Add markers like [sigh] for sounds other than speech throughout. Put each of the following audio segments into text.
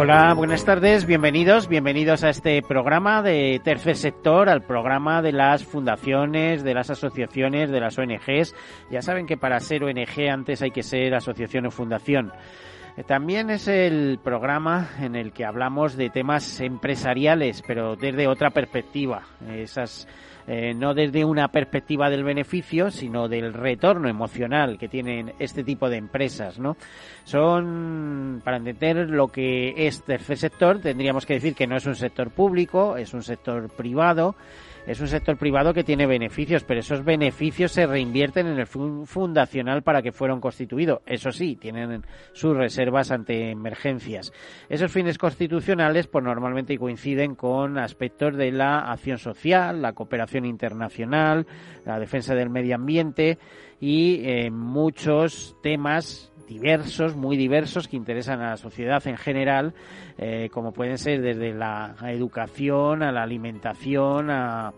Hola, buenas tardes, bienvenidos, bienvenidos a este programa de tercer sector, al programa de las fundaciones, de las asociaciones, de las ONGs. Ya saben que para ser ONG antes hay que ser asociación o fundación. Eh, también es el programa en el que hablamos de temas empresariales, pero desde otra perspectiva. Esas eh, no desde una perspectiva del beneficio, sino del retorno emocional que tienen este tipo de empresas, ¿no? Son, para entender lo que es tercer sector, tendríamos que decir que no es un sector público, es un sector privado, es un sector privado que tiene beneficios, pero esos beneficios se reinvierten en el fundacional para que fueron constituidos. Eso sí, tienen sus reservas ante emergencias. Esos fines constitucionales, pues normalmente coinciden con aspectos de la acción social, la cooperación internacional, la defensa del medio ambiente y eh, muchos temas diversos, muy diversos, que interesan a la sociedad en general, eh, como pueden ser desde la educación a la alimentación, a,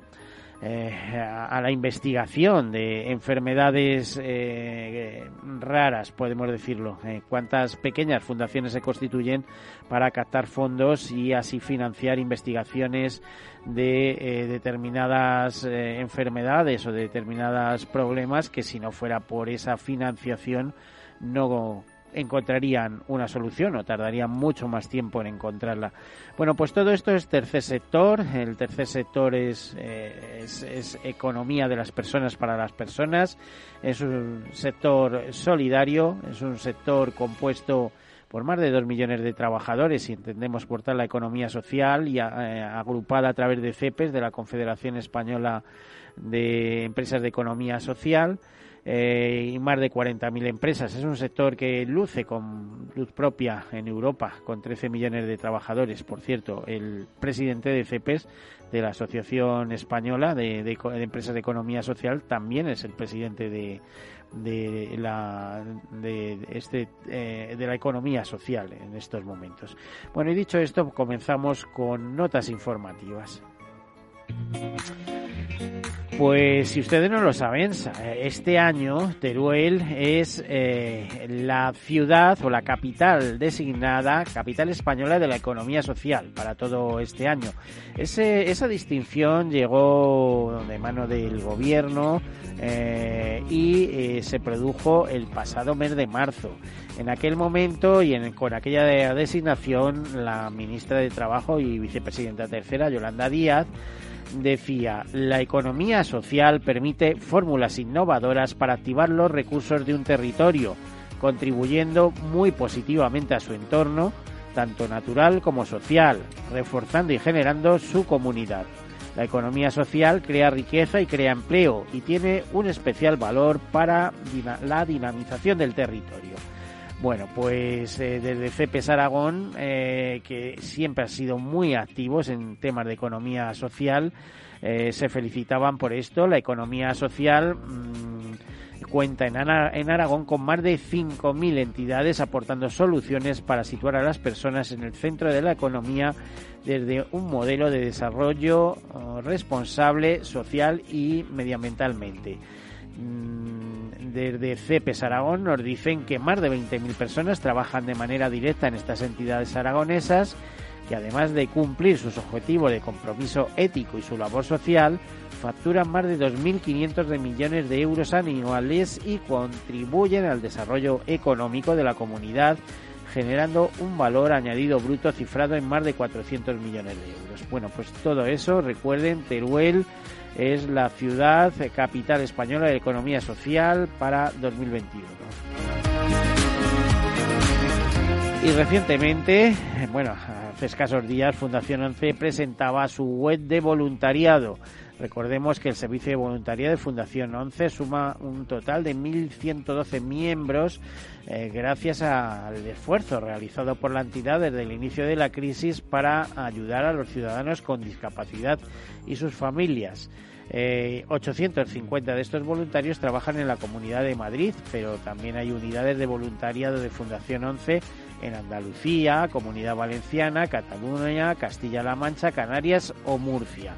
eh, a la investigación de enfermedades eh, raras, podemos decirlo. cuántas pequeñas fundaciones se constituyen para captar fondos y así financiar investigaciones de determinadas enfermedades o de determinados problemas que si no fuera por esa financiación no encontrarían una solución o tardarían mucho más tiempo en encontrarla. Bueno, pues todo esto es tercer sector. El tercer sector es, eh, es, economía de las personas para las personas. Es un sector solidario, es un sector compuesto por más de dos millones de trabajadores, y entendemos por tal la economía social y eh, agrupada a través de CEPES, de la Confederación Española de Empresas de Economía Social eh, y más de 40.000 empresas. Es un sector que luce con luz propia en Europa, con 13 millones de trabajadores. Por cierto, el presidente de CEPES, de la Asociación Española de, Empresas de Economía Social, también es el presidente este eh, de la economía social en estos momentos. Bueno, y dicho esto, comenzamos con notas informativas. Pues si ustedes no lo saben, este año Teruel es eh, la ciudad o la capital designada capital española de la economía social para todo este año. esa distinción llegó de mano del gobierno eh, y eh, se produjo el pasado mes de marzo. En aquel momento y en, con aquella designación, la ministra de Trabajo y vicepresidenta tercera, Yolanda Díaz, decía, la economía social permite fórmulas innovadoras para activar los recursos de un territorio, contribuyendo muy positivamente a su entorno, tanto natural como social, reforzando y generando su comunidad. La economía social crea riqueza y crea empleo y tiene un especial valor para la dinamización del territorio. Bueno, pues eh, desde CEPES Aragón, eh, que siempre han sido muy activos en temas de economía social, eh, se felicitaban por esto. La economía social mm, cuenta en, en, Aragón con más de 5.000 entidades aportando soluciones para situar a las personas en el centro de la economía desde un modelo de desarrollo oh, responsable social y medioambientalmente. Mm, desde CEPES Aragón nos dicen que más de 20.000 personas trabajan de manera directa en estas entidades aragonesas que además de cumplir sus objetivos de compromiso ético y su labor social, facturan más de 2.500 de millones de euros anuales y contribuyen al desarrollo económico de la comunidad, generando un valor añadido bruto cifrado en más de 400 millones de euros. Bueno, pues todo eso, recuerden, Teruel es la ciudad capital española de economía social para 2021. Y recientemente, bueno, hace escasos días, Fundación 11 presentaba su web de voluntariado. Recordemos que el servicio de voluntariado de Fundación 11 suma un total de 1.112 miembros eh, gracias al esfuerzo realizado por la entidad desde el inicio de la crisis para ayudar a los ciudadanos con discapacidad y sus familias. 850 eh, de estos voluntarios trabajan en la Comunidad de Madrid, pero también hay unidades de voluntariado de Fundación 11 en Andalucía, Comunidad Valenciana, Cataluña, Castilla-La Mancha, Canarias o Murcia.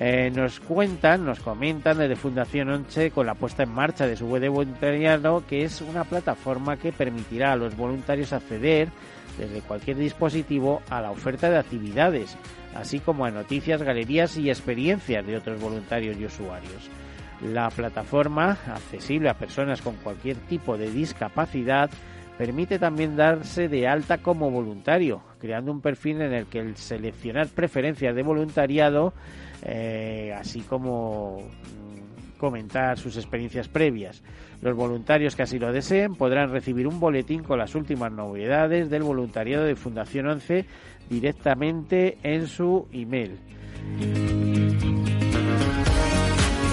Eh, nos cuentan, nos comentan desde Fundación 11 con la puesta en marcha de su web de voluntariado, que es una plataforma que permitirá a los voluntarios acceder desde cualquier dispositivo a la oferta de actividades, así como a noticias, galerías y experiencias de otros voluntarios y usuarios. La plataforma, accesible a personas con cualquier tipo de discapacidad, permite también darse de alta como voluntario, creando un perfil en el que el seleccionar preferencias de voluntariado, eh, así como mm, comentar sus experiencias previas. Los voluntarios que así lo deseen podrán recibir un boletín con las últimas novedades del voluntariado de Fundación 11 directamente en su email.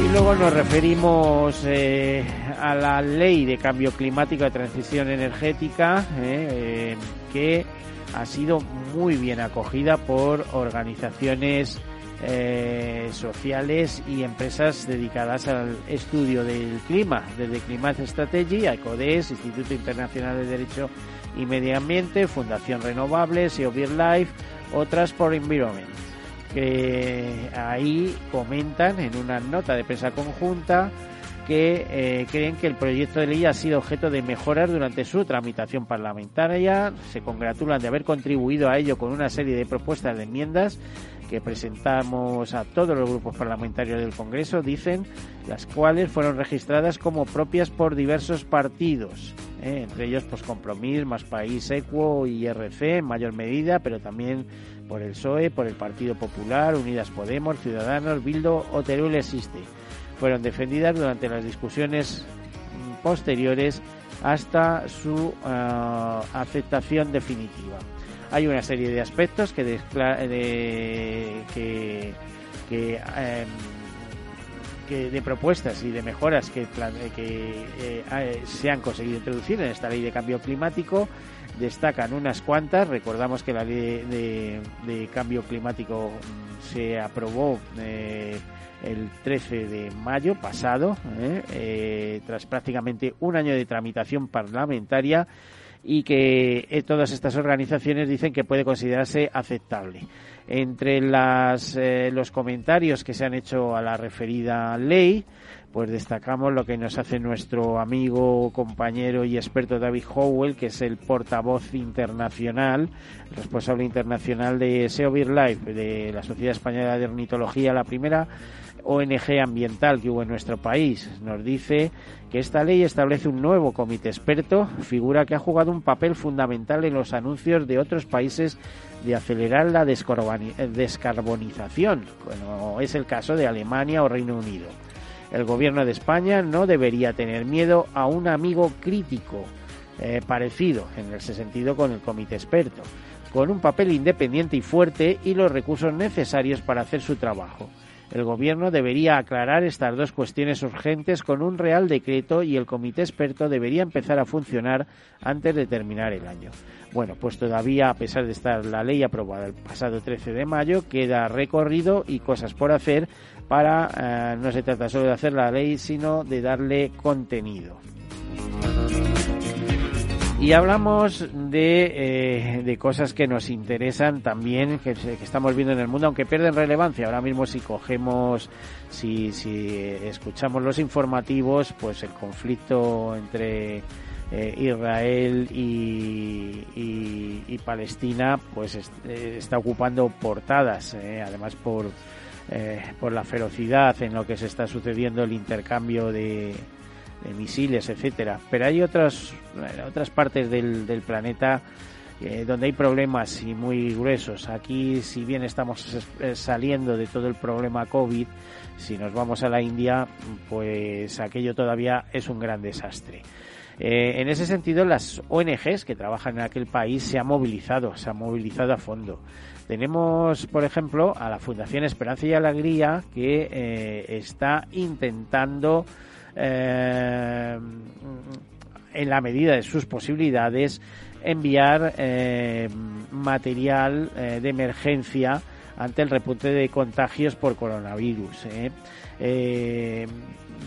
Y luego nos referimos eh, a la ley de cambio climático de transición energética, eh, que ha sido muy bien acogida por organizaciones sociales y empresas dedicadas al estudio del clima, desde Climate Strategy, ECODES, Instituto Internacional de Derecho y Medio Ambiente, Fundación Renovables, Life o Transport Environment que ahí comentan en una nota de prensa conjunta que eh, creen que el proyecto de ley ha sido objeto de mejoras durante su tramitación parlamentaria. Se congratulan de haber contribuido a ello con una serie de propuestas de enmiendas que presentamos a todos los grupos parlamentarios del Congreso, dicen, las cuales fueron registradas como propias por diversos partidos, ¿eh? entre ellos pues Compromís, Más País, Equo y RC en mayor medida, pero también por el PSOE, por el Partido Popular, Unidas Podemos, Ciudadanos, Bildo o Teruel existe. Fueron defendidas durante las discusiones mm, posteriores hasta su ah, aceptación definitiva. Hay una serie de aspectos que, de, que, que, em, que, de propuestas y de mejoras que, eh, se han conseguido introducir en esta ley de cambio climático destacan unas cuantas. Recordamos que la ley de, cambio climático mm, se aprobó eh, el 13 de mayo pasado, eh, tras prácticamente un año de tramitación parlamentaria y que todas estas organizaciones dicen que puede considerarse aceptable. Entre las, los comentarios que se han hecho a la referida ley, pues destacamos lo que nos hace nuestro amigo, compañero y experto David Howell, que es el portavoz internacional, responsable internacional de SEO Life, de la Sociedad Española de Ornitología, la primera ONG ambiental que hubo en nuestro país. Nos dice que esta ley establece un nuevo comité experto, figura que ha jugado un papel fundamental en los anuncios de otros países de acelerar la descarbonización, como es el caso de Alemania o Reino Unido. El gobierno de España no debería tener miedo a un amigo crítico eh, parecido en ese sentido con el comité experto, con un papel independiente y fuerte y los recursos necesarios para hacer su trabajo. El Gobierno debería aclarar estas dos cuestiones urgentes con un real decreto y el comité experto debería empezar a funcionar antes de terminar el año. Bueno, pues todavía, a pesar de estar la ley aprobada el pasado 13 de mayo, queda recorrido y cosas por hacer para, eh, no se trata solo de hacer la ley, sino de darle contenido. Y hablamos de, eh, de, cosas que nos interesan también, que, estamos viendo en el mundo, aunque pierden relevancia. Ahora mismo si cogemos, si, si escuchamos los informativos, pues el conflicto entre eh, Israel y, Palestina, pues está ocupando portadas, además por eh, por la ferocidad en lo que se está sucediendo, el intercambio de, misiles, etcétera. Pero hay otras, otras partes del, planeta eh, donde hay problemas y muy gruesos. Aquí, si bien estamos saliendo de todo el problema COVID, si nos vamos a la India, pues aquello todavía es un gran desastre. Eh, en ese sentido, las ONGs que trabajan en aquel país se han movilizado, se han movilizado a fondo. Tenemos, por ejemplo, a la Fundación Esperanza y Alegría que eh, está intentando, eh, en la medida de sus posibilidades, enviar material de emergencia ante el repunte de contagios por coronavirus.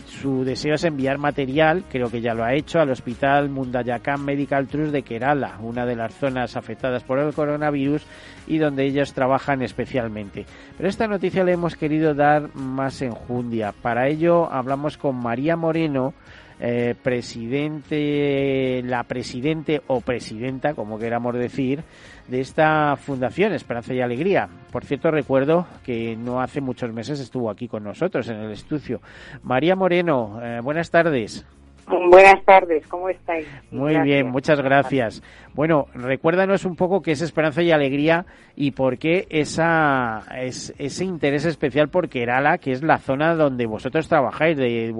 Su deseo es enviar material, creo que ya lo ha hecho, al Hospital Mundayakan Medical Trust de Kerala, una de las zonas afectadas por el coronavirus y donde ellos trabajan especialmente. Pero esta noticia le hemos querido dar más enjundia. Para ello hablamos con María Moreno, eh, presidente, la presidente o presidenta, como queramos decir, de esta fundación Esperanza y Alegría. Por cierto, recuerdo que no hace muchos meses estuvo aquí con nosotros en el estudio. María Moreno, eh, buenas tardes. [laughs] Buenas tardes, ¿cómo estáis? Muy bien, muchas gracias. Bueno, recuérdanos un poco qué es Esperanza y Alegría y por qué esa, es, ese interés especial por Kerala, que es la zona donde vosotros trabajáis, de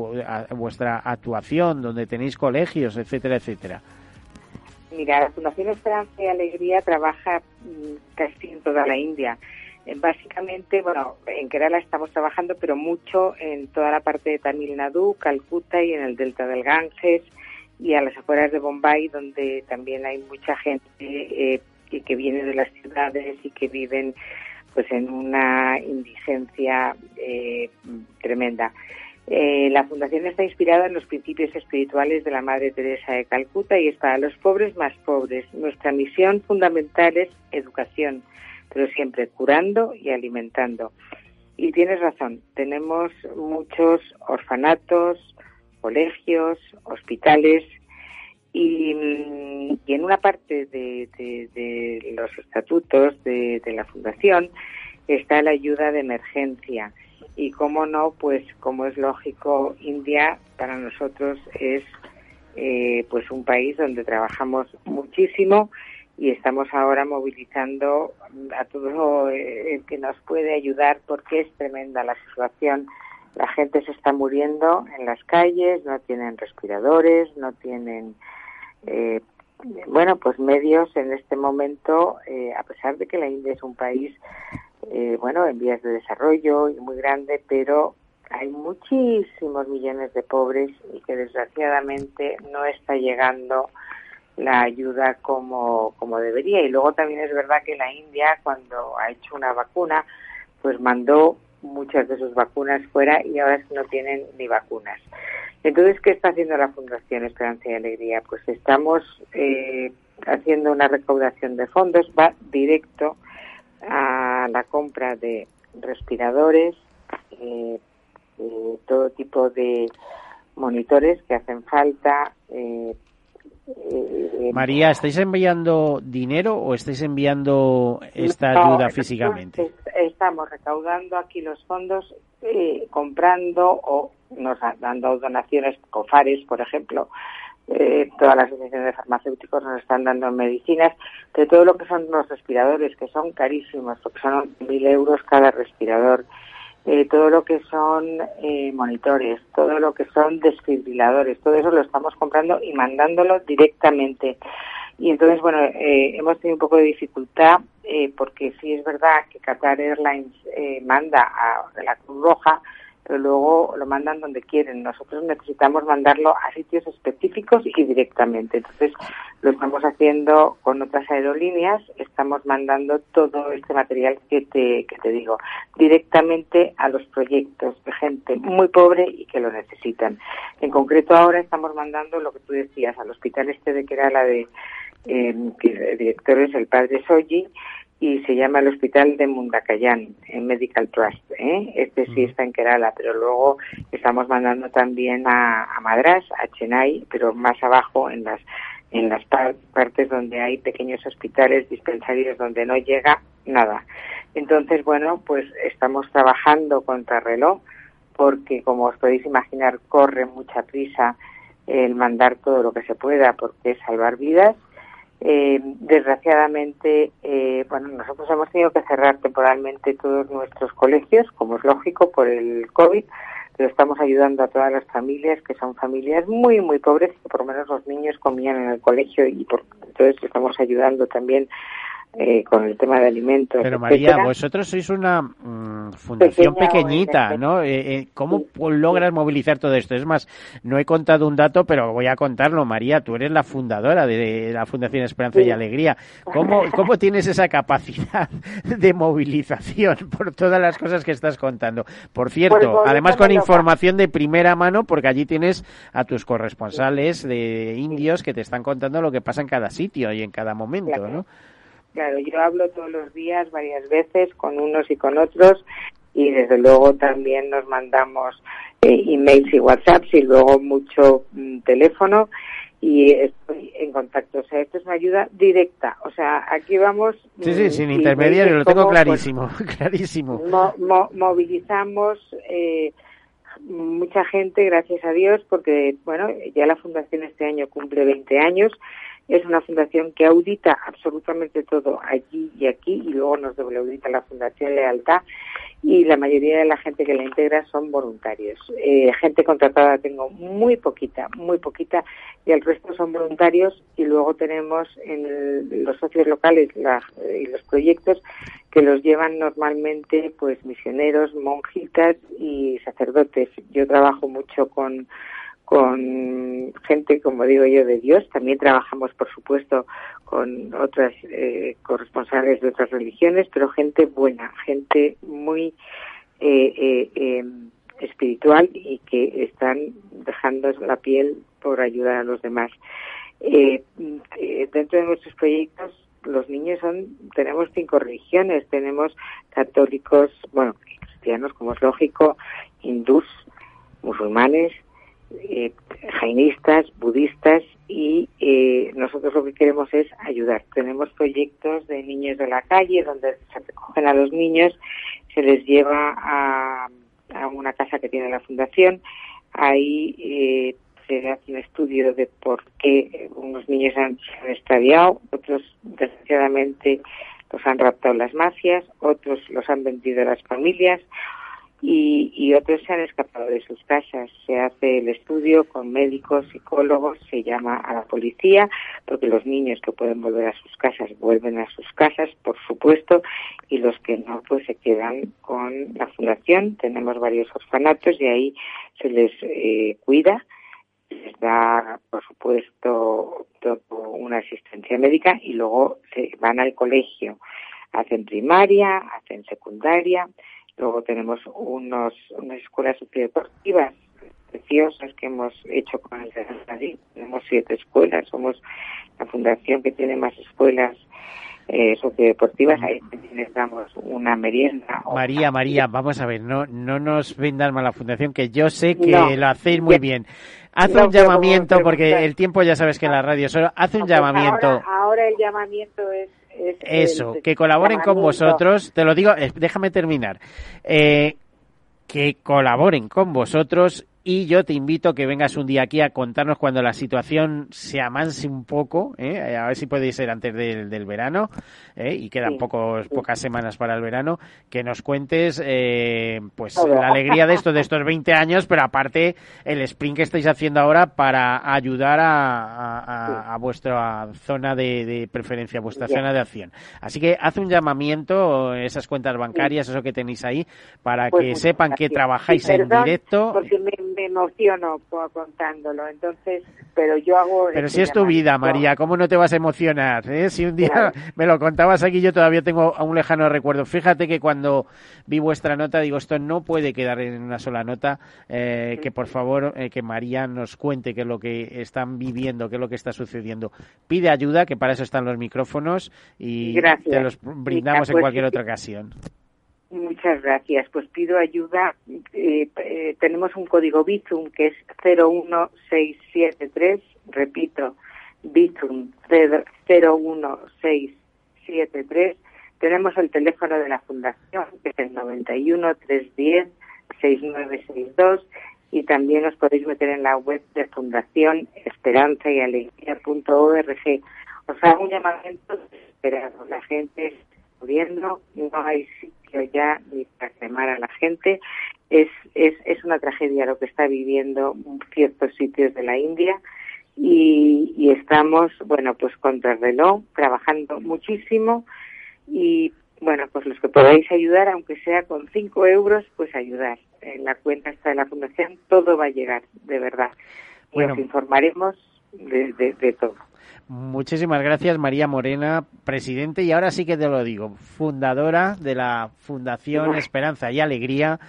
vuestra actuación, donde tenéis colegios, etcétera, etcétera. Mira, la Fundación Esperanza y Alegría trabaja mm, casi en toda la India. Eh, básicamente, bueno, en Kerala estamos trabajando, pero mucho en toda la parte de Tamil Nadu, Calcuta y en el delta del Ganges y a las afueras de Bombay, donde también hay mucha gente eh, que viene de las ciudades y que viven pues en una indigencia eh, tremenda. Eh, la fundación está inspirada en los principios espirituales de la Madre Teresa de Calcuta y es para los pobres más pobres. Nuestra misión fundamental es educación, pero siempre curando y alimentando. Y tienes razón, tenemos muchos orfanatos, colegios, hospitales y, en una parte de, los estatutos de, la fundación está la ayuda de emergencia y cómo no, pues como es lógico, India para nosotros es eh, pues un país donde trabajamos muchísimo y estamos ahora movilizando a todo el que nos puede ayudar porque es tremenda la situación. La gente se está muriendo en las calles, no tienen respiradores, no tienen, eh, bueno, pues medios en este momento, eh, a pesar de que la India es un país, eh, bueno, en vías de desarrollo y muy grande, pero hay muchísimos millones de pobres y que desgraciadamente no está llegando la ayuda como, como debería. Y luego también es verdad que la India, cuando ha hecho una vacuna, pues mandó muchas de sus vacunas fuera y ahora no tienen ni vacunas. Entonces, ¿qué está haciendo la Fundación Esperanza y Alegría? Pues estamos eh, haciendo una recaudación de fondos, va directo a la compra de respiradores, eh, eh, todo tipo de monitores que hacen falta, eh, eh, María, ¿estáis enviando dinero o estáis enviando esta ayuda físicamente? Estamos recaudando aquí los fondos, eh, comprando o nos dando donaciones, COFARES, por ejemplo. Eh, todas las asociaciones de farmacéuticos nos están dando medicinas, de todo lo que son los respiradores, que son carísimos, porque son mil euros cada respirador. Eh, todo lo que son eh, monitores, todo lo que son desfibriladores, todo eso lo estamos comprando y mandándolo directamente. Y entonces, bueno, eh, hemos tenido un poco de dificultad porque sí es verdad que Qatar Airlines manda a la Cruz Roja, pero luego lo mandan donde quieren. Nosotros necesitamos mandarlo a sitios específicos y directamente. Entonces, lo estamos haciendo con otras aerolíneas, estamos mandando todo este material que te, que te digo, directamente a los proyectos de gente muy pobre y que lo necesitan. En concreto, ahora estamos mandando lo que tú decías al hospital este de Kerala de eh, que el el padre Soji, y se llama el Hospital de Mundakayan, en Medical Trust. ¿eh? Este sí está en Kerala, pero luego estamos mandando también a, Madras, a Chennai, pero más abajo en las en las partes donde hay pequeños hospitales, dispensarios donde no llega nada. Entonces, bueno, pues estamos trabajando contra reloj porque, como os podéis imaginar, corre mucha prisa el mandar todo lo que se pueda porque es salvar vidas eh, desgraciadamente, eh, bueno, nosotros hemos tenido que cerrar temporalmente todos nuestros colegios, como es lógico, por el COVID, pero estamos ayudando a todas las familias que son familias muy, muy pobres, que por lo menos los niños comían en el colegio y por, entonces estamos ayudando también eh, con el tema de alimentos. Pero María, vosotros sois una mm, fundación pequeñita, ¿no? Eh, eh, ¿Cómo logras movilizar todo esto? Es más, no he contado un dato, pero voy a contarlo. María, tú eres la fundadora de la Fundación Esperanza y Alegría. ¿Cómo, [laughs] ¿Cómo tienes esa capacidad de movilización por todas las cosas que estás contando? Por cierto, además con información de primera mano, porque allí tienes a tus corresponsales de indios que te están contando lo que pasa en cada sitio y en cada momento, ¿no? Claro, yo hablo todos los días, varias veces, con unos y con otros, y desde luego también nos mandamos eh, emails y WhatsApps y luego mucho mm, teléfono y estoy en contacto. O sea, esto es una ayuda directa. O sea, aquí vamos. Sí, sí, mm, sin intermediario, lo tengo pues, clarísimo, [laughs] clarísimo. movilizamos eh, mucha gente, gracias a Dios, porque, bueno, ya la Fundación este año cumple 20 años es una fundación que audita absolutamente todo allí y aquí y luego nos doble audita la Fundación Lealtad y la mayoría de la gente que la integra son voluntarios. Eh, gente contratada tengo muy poquita, muy poquita y el resto son voluntarios y luego tenemos en los socios locales y los proyectos que los llevan normalmente pues misioneros, monjitas y sacerdotes. Yo trabajo mucho con con gente, como digo yo, de Dios. También trabajamos, por supuesto, con otras eh, corresponsales de otras religiones, pero gente buena, gente muy eh, eh, em, espiritual y que están dejando la piel por ayudar a los demás. dentro de nuestros proyectos, los niños son, tenemos cinco religiones, tenemos católicos, bueno, cristianos, como es lógico, hindús, musulmanes, eh, jainistas, budistas y eh, nosotros lo que queremos es ayudar. Tenemos proyectos de niños de la calle donde se recogen a los niños, se les lleva a, una casa que tiene la fundación, ahí eh, se hace un estudio de por qué unos niños han, se han extraviado, otros desgraciadamente los han raptado las mafias, otros los han vendido a las familias, y, y, otros se han escapado de sus casas. Se hace el estudio con médicos, psicólogos, se llama a la policía, porque los niños que pueden volver a sus casas vuelven a sus casas, por supuesto, y los que no, pues se quedan con la fundación. Tenemos varios orfanatos y ahí se les eh, cuida, les da, por supuesto, una asistencia médica y luego se van al colegio. Hacen primaria, hacen secundaria, Luego tenemos unos, unas escuelas sociodeportivas preciosas que hemos hecho con el Madrid. Tenemos siete escuelas, somos la fundación que tiene más escuelas eh, sociodeportivas, ahí les damos una merienda. María, María, vamos a ver, no, no nos vendan mal la fundación, que yo sé que lo hacéis muy bien. Haz un llamamiento, porque el tiempo ya sabes que en la radio solo, haz un llamamiento. ahora el llamamiento es eso, que colaboren con vosotros, te lo digo, déjame terminar, eh, que colaboren con vosotros y yo te invito a que vengas un día aquí a contarnos cuando la situación se amanse un poco, ¿eh? a ver si puede ser antes del, verano, ¿eh? y quedan pocos, pocas semanas para el verano, que nos cuentes eh, pues la alegría de esto, de estos 20 años, pero aparte el sprint que estáis haciendo ahora para ayudar a, vuestra zona de, preferencia, vuestra zona de acción. Así que haz un llamamiento, esas cuentas bancarias, eso que tenéis ahí, para pues que sepan que trabajáis en directo. me emociono contándolo, entonces, pero yo hago... Pero si es tu vida, María, ¿cómo no te vas a emocionar? Eh? Si un día [laughs] me lo contabas aquí, yo todavía tengo un lejano recuerdo. Fíjate que cuando vi vuestra nota, digo, esto no puede quedar en una sola nota, eh, que por favor, eh, que María nos cuente qué es lo que están viviendo, qué es lo que está sucediendo. Pide ayuda, que para eso están los micrófonos, y te los brindamos en pues cualquier otra ocasión. Muchas gracias. Pues pido ayuda. Eh, eh, tenemos un código Bizum que es 01673. Repito, Bizum 01673. Tenemos el teléfono de la Fundación que es el 91 310 6962 y también os podéis meter en la web de Fundación Esperanza y Alegría.org. Os hago un llamamiento desesperado. La gente está muriendo, no hay ya ni para quemar a la gente es, es, es una tragedia lo que está viviendo ciertos sitios de la India y, y estamos, bueno, pues contra el reloj, trabajando muchísimo y, bueno, pues los que podáis ayudar, aunque sea con cinco euros, pues ayudar. En la cuenta está de la Fundación, todo va a llegar, de verdad. Y Bueno. os informaremos de, de, de todo. Muchísimas gracias, María Morena, presidente, y ahora sí que te lo digo, fundadora de la Fundación Esperanza y Alegría.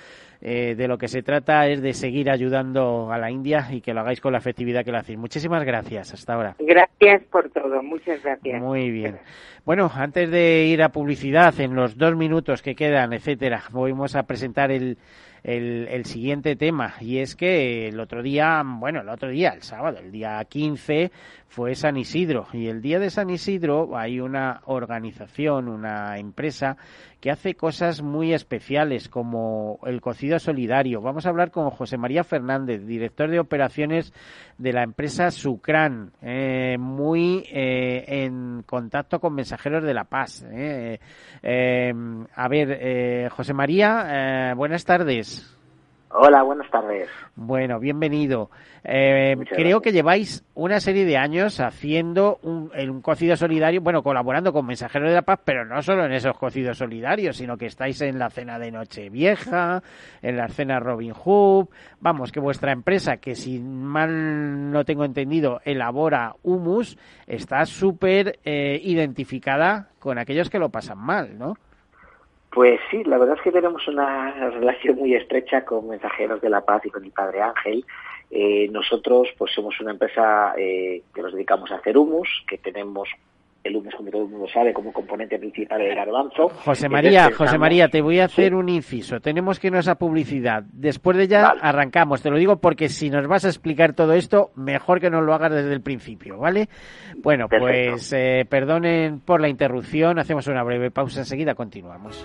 Eh, de lo que se trata es de seguir ayudando a la India y que lo hagáis con la efectividad que lo hacéis. Muchísimas gracias. Hasta ahora. Gracias por todo, muchas gracias. Muy bien. Bueno, antes de ir a publicidad, en los dos minutos que quedan, etcétera, vamos a presentar el, el, el siguiente tema. Y es que el otro día, bueno, el otro día, el sábado, el día 15, fue San Isidro. Y el día de San Isidro hay una organización, una empresa que hace cosas muy especiales como el cocido solidario. Vamos a hablar con José María Fernández, director de operaciones de la empresa Sucran, eh, muy eh, en contacto con mensajeros de la paz. eh. Eh, a ver, eh, José María, buenas tardes. Hola, buenas tardes. Bueno, bienvenido. Eh, creo que lleváis una serie de años haciendo un cocido solidario, bueno, colaborando con Mensajeros de la Paz, pero no solo en esos cocidos solidarios, sino que estáis en la cena de Nochevieja, en la cena Robin Hood. Vamos, que vuestra empresa, que si mal no tengo entendido, elabora humus, está súper eh, identificada con aquellos que lo pasan mal, ¿no? Pues sí, la verdad es que tenemos una relación muy estrecha con Mensajeros de la Paz y con el Padre Ángel. Eh, nosotros pues somos una empresa eh, que nos dedicamos a hacer humus, que tenemos el humus, como todo el mundo sabe, como componente principal del garbanzo. José María, José María, te voy a hacer Sí. un inciso. Tenemos que irnos a publicidad. Después de ya Vale. arrancamos. Te lo digo porque si nos vas a explicar todo esto, mejor que nos lo hagas desde el principio, ¿vale? Bueno, Perfecto. pues eh, perdonen por la interrupción. Hacemos una breve pausa. Enseguida continuamos.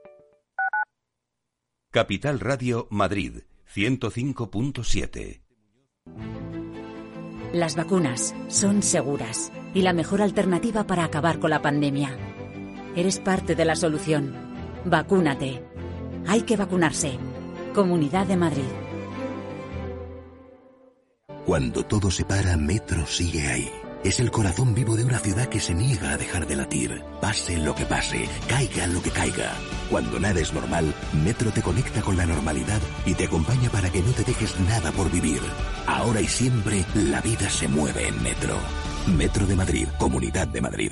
Capital Radio Madrid 105.7 Las vacunas son seguras y la mejor alternativa para acabar con la pandemia. Eres parte de la solución. Vacúnate. Hay que vacunarse. Comunidad de Madrid. Cuando todo se para, Metro sigue ahí. Es el corazón vivo de una ciudad que se niega a dejar de latir. Pase lo que pase, caiga lo que caiga. Cuando nada es normal, Metro te conecta con la normalidad y te acompaña para que no te dejes nada por vivir. Ahora y siempre, la vida se mueve en Metro. Metro de Madrid, Comunidad de Madrid.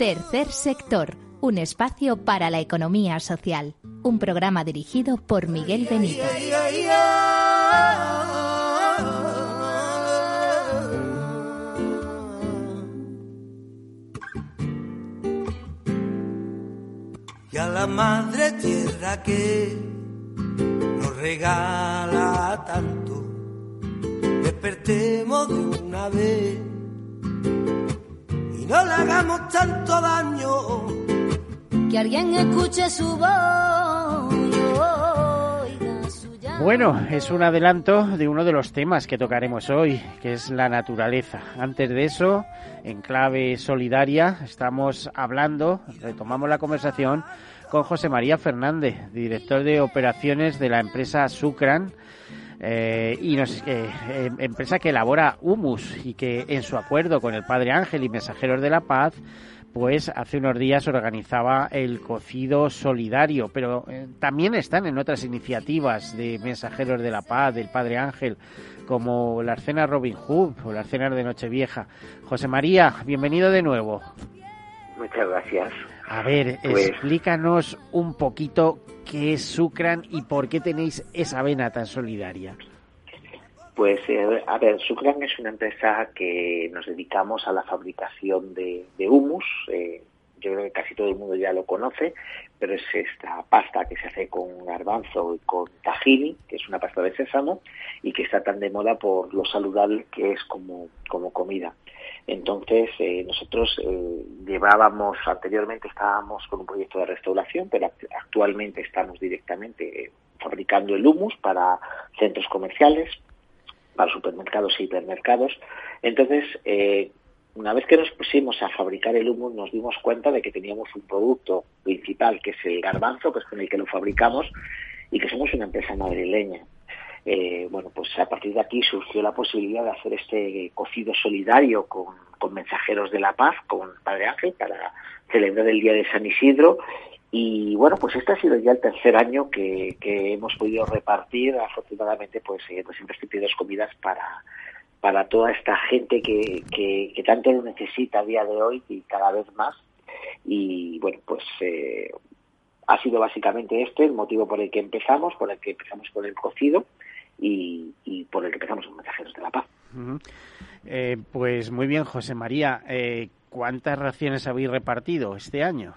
Tercer sector, un espacio para la economía social. Un programa dirigido por Miguel Benito. Y a la madre tierra que nos regala tanto, despertemos de una vez no le hagamos tanto daño. Que alguien escuche su voz. Bueno, es un adelanto de uno de los temas que tocaremos hoy, que es la naturaleza. Antes de eso, en clave solidaria, estamos hablando, retomamos la conversación con José María Fernández, director de operaciones de la empresa Sucran, eh, y nos, eh, em, empresa que elabora humus y que en su acuerdo con el Padre Ángel y Mensajeros de la Paz pues hace unos días organizaba el cocido solidario, pero eh, también están en otras iniciativas de Mensajeros de la Paz, del Padre Ángel, como la cena Robin Hood o la cena de Nochevieja. José María, bienvenido de nuevo. Muchas gracias. A ver, pues explícanos un poquito qué es Sucran y por qué tenéis esa vena tan solidaria. Pues, eh, a ver, Sucran es una empresa que nos dedicamos a la fabricación de, humus. Eh, yo creo que casi todo el mundo ya lo conoce, pero es esta pasta que se hace con garbanzo y con tahini, que es una pasta de sésamo, y que está tan de moda por lo saludable que es como, como comida. Entonces, eh, nosotros eh, llevábamos, anteriormente estábamos con un proyecto de restauración, pero actualmente estamos directamente eh, fabricando el humus para centros comerciales, para supermercados e hipermercados. Entonces, una vez que nos pusimos a fabricar el humus, nos dimos cuenta de que teníamos un producto principal, que es el garbanzo, que es con el que lo fabricamos, y que somos una empresa madrileña. Eh, bueno, pues a partir de aquí surgió la posibilidad de hacer este cocido solidario con, mensajeros de la paz, con Padre Ángel, para celebrar el Día de San Isidro. Y bueno, pues este ha sido ya el tercer año que, hemos podido repartir, afortunadamente, pues eh, 232 comidas para, para toda esta gente que, que, tanto lo necesita a día de hoy y cada vez más. Y bueno, pues eh, ha sido básicamente este el motivo por el que empezamos, por el que empezamos con el cocido y, por el que empezamos con Mensajeros de la Paz. Eh, pues muy bien, José María. Eh, ¿Cuántas raciones habéis repartido este año?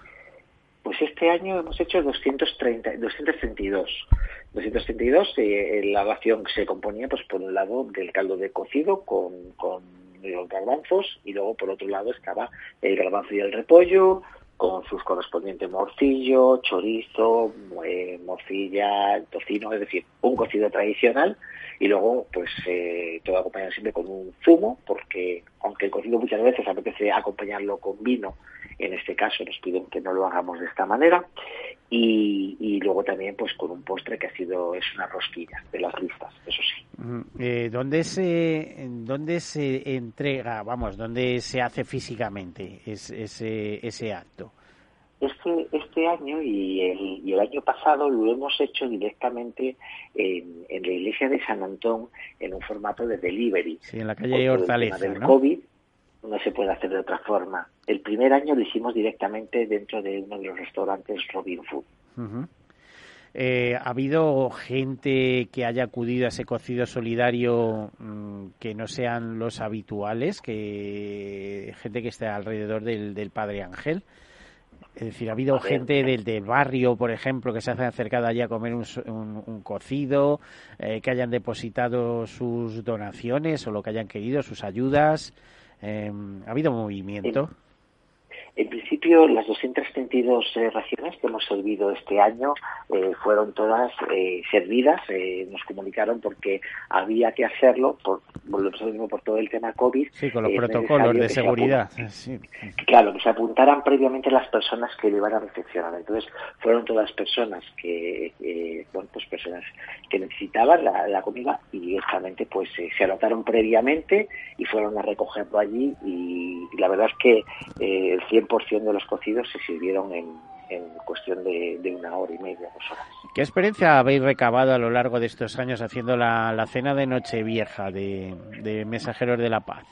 Pues este año hemos hecho 230, 232. 232, eh, la ración se componía, pues por un lado, del caldo de cocido con, con los garbanzos y luego por otro lado estaba el garbanzo y el repollo, con sus correspondientes morcillo, chorizo, eh, morcilla, tocino, es decir, un cocido tradicional y luego pues eh, todo acompañado siempre con un zumo porque aunque el cocido muchas veces apetece acompañarlo con vino, en este caso nos piden que no lo hagamos de esta manera y, luego también pues con un postre que ha sido es una rosquilla de las listas, eso sí. Eh, ¿dónde, se, ¿Dónde se entrega, vamos, dónde se hace físicamente ese, ese acto? Este, este año y el, y el año pasado lo hemos hecho directamente en, la iglesia de San Antón en un formato de delivery. Sí, en la calle Hortaleza. del COVID no se puede hacer de otra forma. El primer año lo hicimos directamente dentro de uno de los restaurantes Robin Food. Eh, ¿Ha habido gente que haya acudido a ese cocido solidario mm, que no sean los habituales, que gente que esté alrededor del, Padre Ángel? Es decir, ha habido gente del, del, barrio, por ejemplo, que se hacen acercado allí a comer un, cocido, eh, que hayan depositado sus donaciones o lo que hayan querido, sus ayudas. Em, ¿Ha habido movimiento? Principio las 232 eh, raciones que hemos servido este año eh, fueron todas eh, servidas. nos comunicaron porque había que hacerlo, por, por todo el tema COVID. Sí, con los protocolos de seguridad. Claro, que se apuntaran previamente las personas que lo iban a recepcionar. Entonces, fueron todas personas que, bueno, pues personas que necesitaban la, comida y directamente pues se anotaron previamente y fueron a recogerlo allí y la verdad es que el 100% de los cocidos se sirvieron en, cuestión de, una hora y media, dos horas. ¿Qué experiencia habéis recabado a lo largo de estos años haciendo la, cena de Nochevieja de, de Mensajeros de la Paz?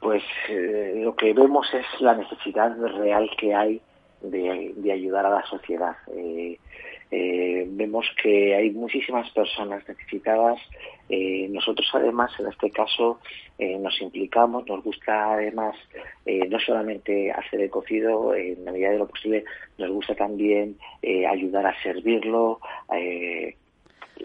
Pues eh, lo que vemos es la necesidad real que hay de, ayudar a la sociedad. Eh, eh, vemos que hay muchísimas personas necesitadas. Eh, nosotros además en este caso eh, nos implicamos, nos gusta además no solamente hacer el cocido, en la medida de lo posible nos gusta también ayudar a servirlo.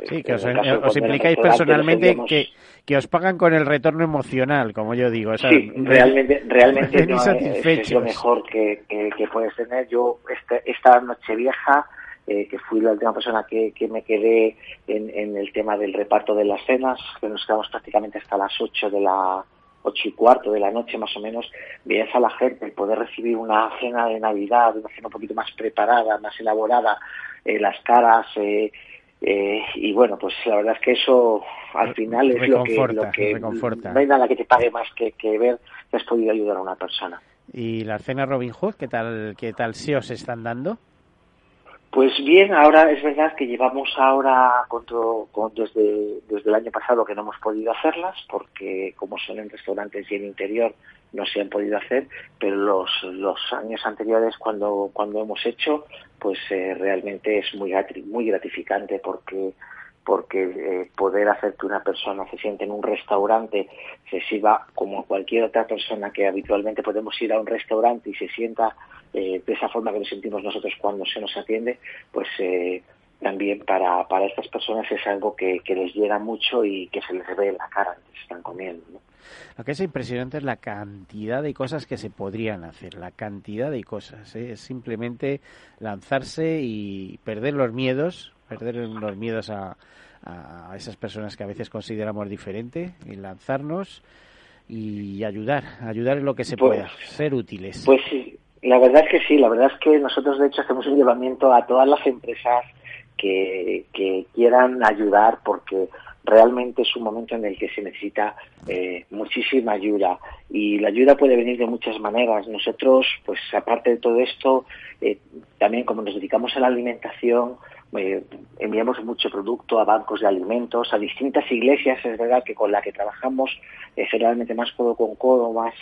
sí, que os, implicáis personalmente que, que os pagan con el retorno emocional, como yo digo. sí, realmente, realmente [laughs] es, lo mejor que, que, puedes tener. Yo este, esta noche vieja eh, que fui la última persona que, me quedé en, el tema del reparto de las cenas, que nos quedamos prácticamente hasta las 8 de la ocho y cuarto de la noche más o menos, veías a la gente el poder recibir una cena de Navidad, una cena un poquito más preparada, más elaborada, eh, las caras, eh, y bueno, pues la verdad es que eso al final es lo que, lo que no hay nada que te pague más que, que ver que has podido ayudar a una persona. ¿Y las cenas Robin Hood, qué tal, qué tal se os están dando? Pues bien, ahora es verdad que llevamos ahora con desde, desde el año pasado que no hemos podido hacerlas porque como son en restaurantes y en interior no se han podido hacer, pero los, los años anteriores cuando, cuando hemos hecho pues eh, realmente es muy, muy gratificante porque porque eh, poder hacer que una persona se siente en un restaurante, se sirva como cualquier otra persona que habitualmente podemos ir a un restaurante y se sienta eh, de esa forma que nos sentimos nosotros cuando se nos atiende, pues eh, también para, para estas personas es algo que, les llega mucho y que se les ve en la cara que están comiendo. Lo que es impresionante es la cantidad de cosas que se podrían hacer, la cantidad de cosas. Es simplemente lanzarse y perder los miedos, perder los miedos a, a esas personas que a veces consideramos diferente y lanzarnos y ayudar, ayudar en lo que se pues, pueda, ser útiles. Pues sí, la verdad es que sí, la verdad es que nosotros de hecho hacemos un llamamiento a todas las empresas que, que quieran ayudar porque realmente es un momento en el que se necesita eh, muchísima ayuda y la ayuda puede venir de muchas maneras. Nosotros, pues aparte de todo esto, eh, también como nos dedicamos a la alimentación, eh, enviamos mucho producto a bancos de alimentos, a distintas iglesias, es verdad que con la que trabajamos generalmente más codo con codo, más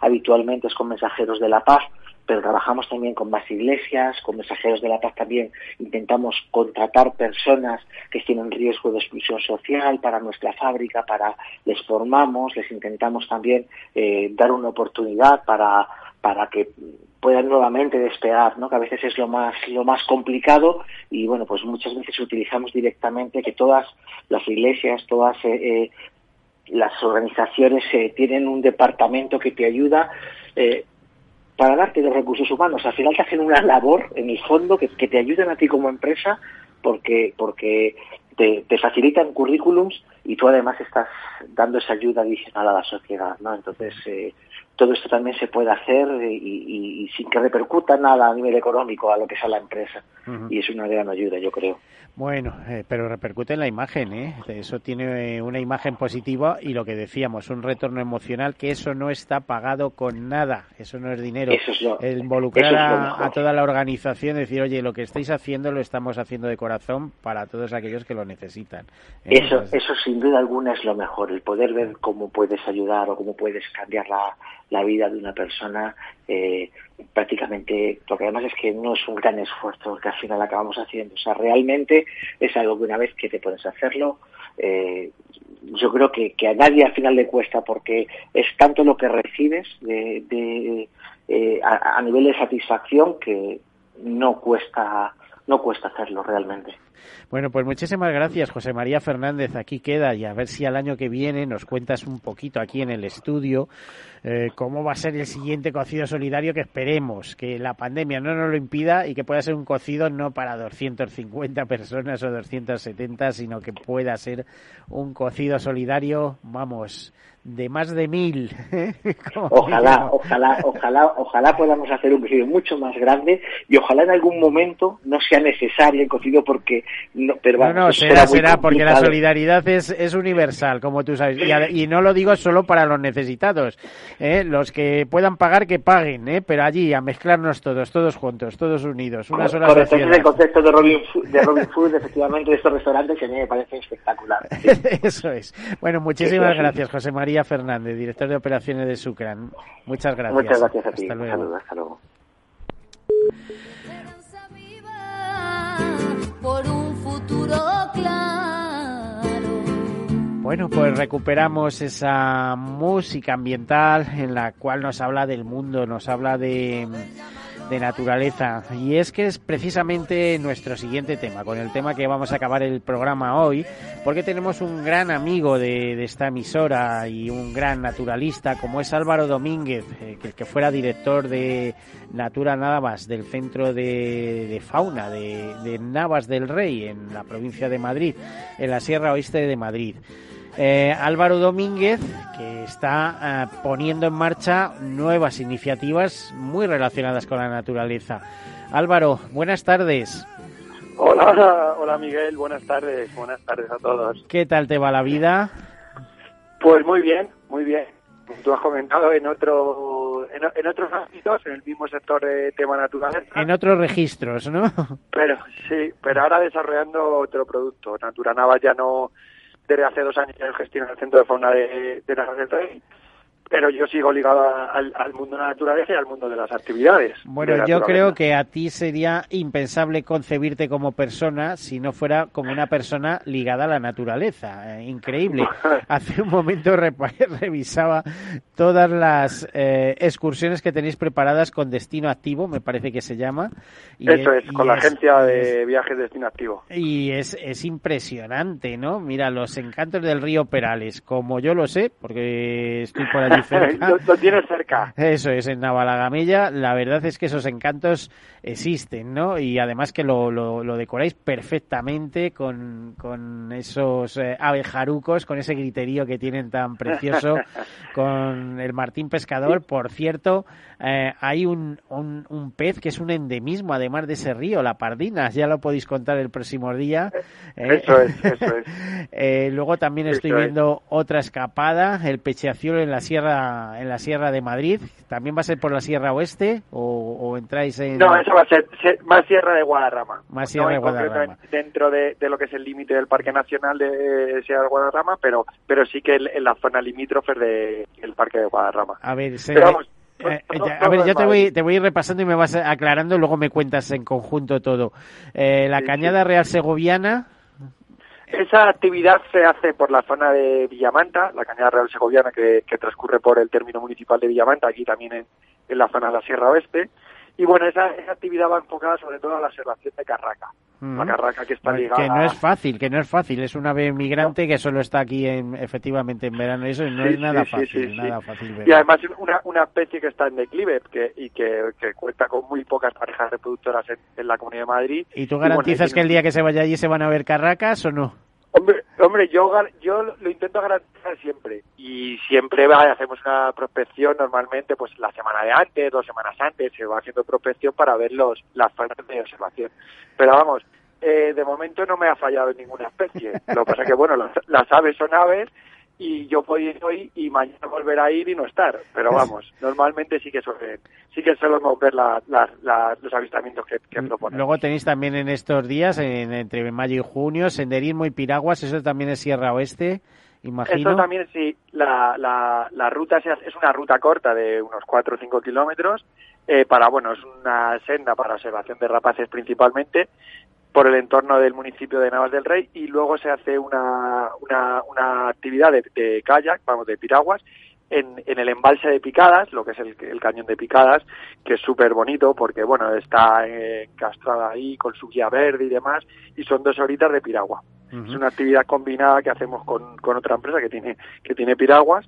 habitualmente es con mensajeros de la paz, pero trabajamos también con más iglesias, con mensajeros de la paz también. Intentamos contratar personas que tienen riesgo de exclusión social para nuestra fábrica, para les formamos, les intentamos también eh, dar una oportunidad para, para que puedan nuevamente despegar, ¿no? que a veces es lo más, lo más complicado y bueno, pues muchas veces utilizamos directamente que todas las iglesias, todas eh, eh, las organizaciones tienen un departamento que te ayuda para darte los recursos humanos. Al final te hacen una labor, en el fondo, que, te ayudan a ti como empresa porque, porque te, te, facilitan currículums y tú además estás dando esa ayuda adicional a la sociedad, ¿no? Entonces, eh, todo esto también se puede hacer y, sin que repercuta nada a nivel económico a lo que es a la empresa. Y es una gran ayuda, yo creo. Bueno, eh, pero repercute en la imagen, ¿eh? Eso tiene una imagen positiva y lo que decíamos, un retorno emocional, que eso no está pagado con nada, eso no es dinero. Eso es lo, El involucrar a, toda la organización, decir, oye, lo que estáis haciendo lo estamos haciendo de corazón para todos aquellos que lo necesitan. ¿eh? Eso, eso sin duda alguna es lo mejor, el poder ver cómo puedes ayudar o cómo puedes cambiar la, la vida de una persona eh, prácticamente, lo que además es que no es un gran esfuerzo que al final acabamos haciendo, o sea, realmente es algo que una vez que te puedes hacerlo, eh, yo creo que, que, a nadie al final le cuesta porque es tanto lo que recibes de, eh, a, nivel de satisfacción que no cuesta no cuesta hacerlo realmente. Bueno, pues muchísimas gracias, José María Fernández. Aquí queda y a ver si al año que viene nos cuentas un poquito aquí en el estudio eh, cómo va a ser el siguiente cocido solidario que esperemos que la pandemia no nos lo impida y que pueda ser un cocido no para 250 personas o 270, sino que pueda ser un cocido solidario, vamos, de más de mil. [laughs] ojalá, ojalá, ojalá, ojalá podamos hacer un cocido mucho más grande y ojalá en algún momento no sea necesario el cocido porque no, pero no, no será, será porque la solidaridad es, es universal, como tú sabes, y, y, no lo digo solo para los necesitados, ¿eh? los que puedan pagar que paguen, ¿eh? pero allí a mezclarnos todos, todos juntos, todos unidos, una sola Correcto, ese es el concepto de Robin, de Robin Food, efectivamente, de estos restaurantes que a mí me parece espectacular. [laughs] Eso es. Bueno, muchísimas gracias, José María Fernández, director de operaciones de Sucran. Muchas gracias. Muchas gracias a ti. Hasta luego. Saludos, hasta luego. Por un futuro claro. Bueno, pues recuperamos esa música ambiental en la cual nos habla del mundo, nos habla de de naturaleza. Y es que es precisamente nuestro siguiente tema, con el tema que vamos a acabar el programa hoy, porque tenemos un gran amigo de, de esta emisora y un gran naturalista como es Álvaro Domínguez, eh, que, fuera director de Natura Navas del Centro de, de Fauna de Navas del Rey en la provincia de Madrid, en la Sierra Oeste de Madrid. Eh, Álvaro Domínguez, que está eh, poniendo en marcha nuevas iniciativas muy relacionadas con la naturaleza. Álvaro, buenas tardes. Hola, hola Miguel, buenas tardes, buenas tardes a todos. ¿Qué tal te va la vida? Pues muy bien, muy bien. Tú has comentado en otro en, en otros ámbitos, en el mismo sector de tema naturaleza. En otros registros, ¿no? Pero sí, pero ahora desarrollando otro producto. Natura Nava ya no desde hace dos años en gestión el Centro de Fauna de, de Navas del pero yo sigo ligado al, al, mundo de la naturaleza y al mundo de las actividades. Bueno, yo creo que a ti sería impensable concebirte como persona si no fuera como una persona ligada a la naturaleza. Eh, increíble. [laughs] Hace un momento [laughs] revisaba todas las eh, excursiones que tenéis preparadas con Destino Activo, me parece que se llama. Y Eso es, con la es, agencia de es, viajes Destino Activo. Y es, es impresionante, ¿no? Mira, los encantos del río Perales, como yo lo sé, porque estoy por allí [laughs] cerca. lo, lo, tienes cerca. Eso es, en Navalagamella. La verdad es que esos encantos existen, ¿no? Y además que lo, lo, lo decoráis perfectamente con, con esos eh, abejarucos, con ese griterío que tienen tan precioso, [laughs] con el Martín Pescador. Por cierto, eh, hay un, un, un, pez que es un endemismo, además de ese río, la pardina. Ya lo podéis contar el próximo día. Eh, eso es, eso es. [laughs] luego también estoy viendo es. otra escapada, el pecheazuelo en la sierra en la sierra de Madrid. ¿También va a ser por la sierra oeste o, o entráis en...? No, eso va a ser, más sierra de Guadarrama. Más sierra no, de Guadarrama. Dentro de, de, lo que es el límite del Parque Nacional de Sierra de Guadarrama, pero, pero sí que en la zona limítrofe del de, Parque de Guadarrama. A ver, se... pero vamos, eh, ya, a ver, yo te voy, te voy a ir repasando y me vas aclarando y luego me cuentas en conjunto todo. Eh, la Cañada. Real Segoviana. Esa actividad se hace por la zona de Villamanta, la Cañada Real Segoviana que, que transcurre por el término municipal de Villamanta, aquí también en, en la zona de la Sierra Oeste. Y bueno, esa, esa, actividad va enfocada sobre todo a la observación de carraca. Mm. La carraca que está ligada. Que no es fácil, que no es fácil. Es un ave migrante no. que solo está aquí en, efectivamente en verano. Eso no sí, es nada sí, fácil, sí, nada fácil. Y además una, una especie que está en declive que, y que, que cuenta con muy pocas parejas reproductoras en, en la Comunidad de Madrid. ¿Y tú garantizas y bueno, que el día que se vaya allí se van a ver carracas o no? Hombre, hombre yo, yo lo intento garantizar siempre y siempre hacemos una prospección normalmente pues la semana de antes, dos semanas antes, se va haciendo prospección para ver los, las zonas de observación. Pero vamos, eh, de momento no me ha fallado ninguna especie. Lo que pasa es que, bueno, las, las aves son aves y yo puedo ir hoy y mañana volver a ir y no estar. Pero vamos, normalmente sí que suelen, sí que solemos ver la, la, la, los avistamientos que, que proponen. Luego tenéis también en estos días, en, entre mayo y junio, senderismo y piraguas, eso también es Sierra Oeste. Imagino. Esto también sí, la, la, la ruta es una ruta corta de unos 4 o 5 kilómetros, eh, para, bueno, es una senda para observación de rapaces principalmente, por el entorno del municipio de Navas del Rey y luego se hace una, una, una actividad de, de, kayak, vamos, de piraguas en, en el embalse de Picadas, lo que es el, el cañón de Picadas, que es súper bonito porque, bueno, está eh, encastrada ahí con su guía verde y demás, y son dos horitas de piragua. Es una actividad combinada que hacemos con, con otra empresa que tiene, que tiene piraguas,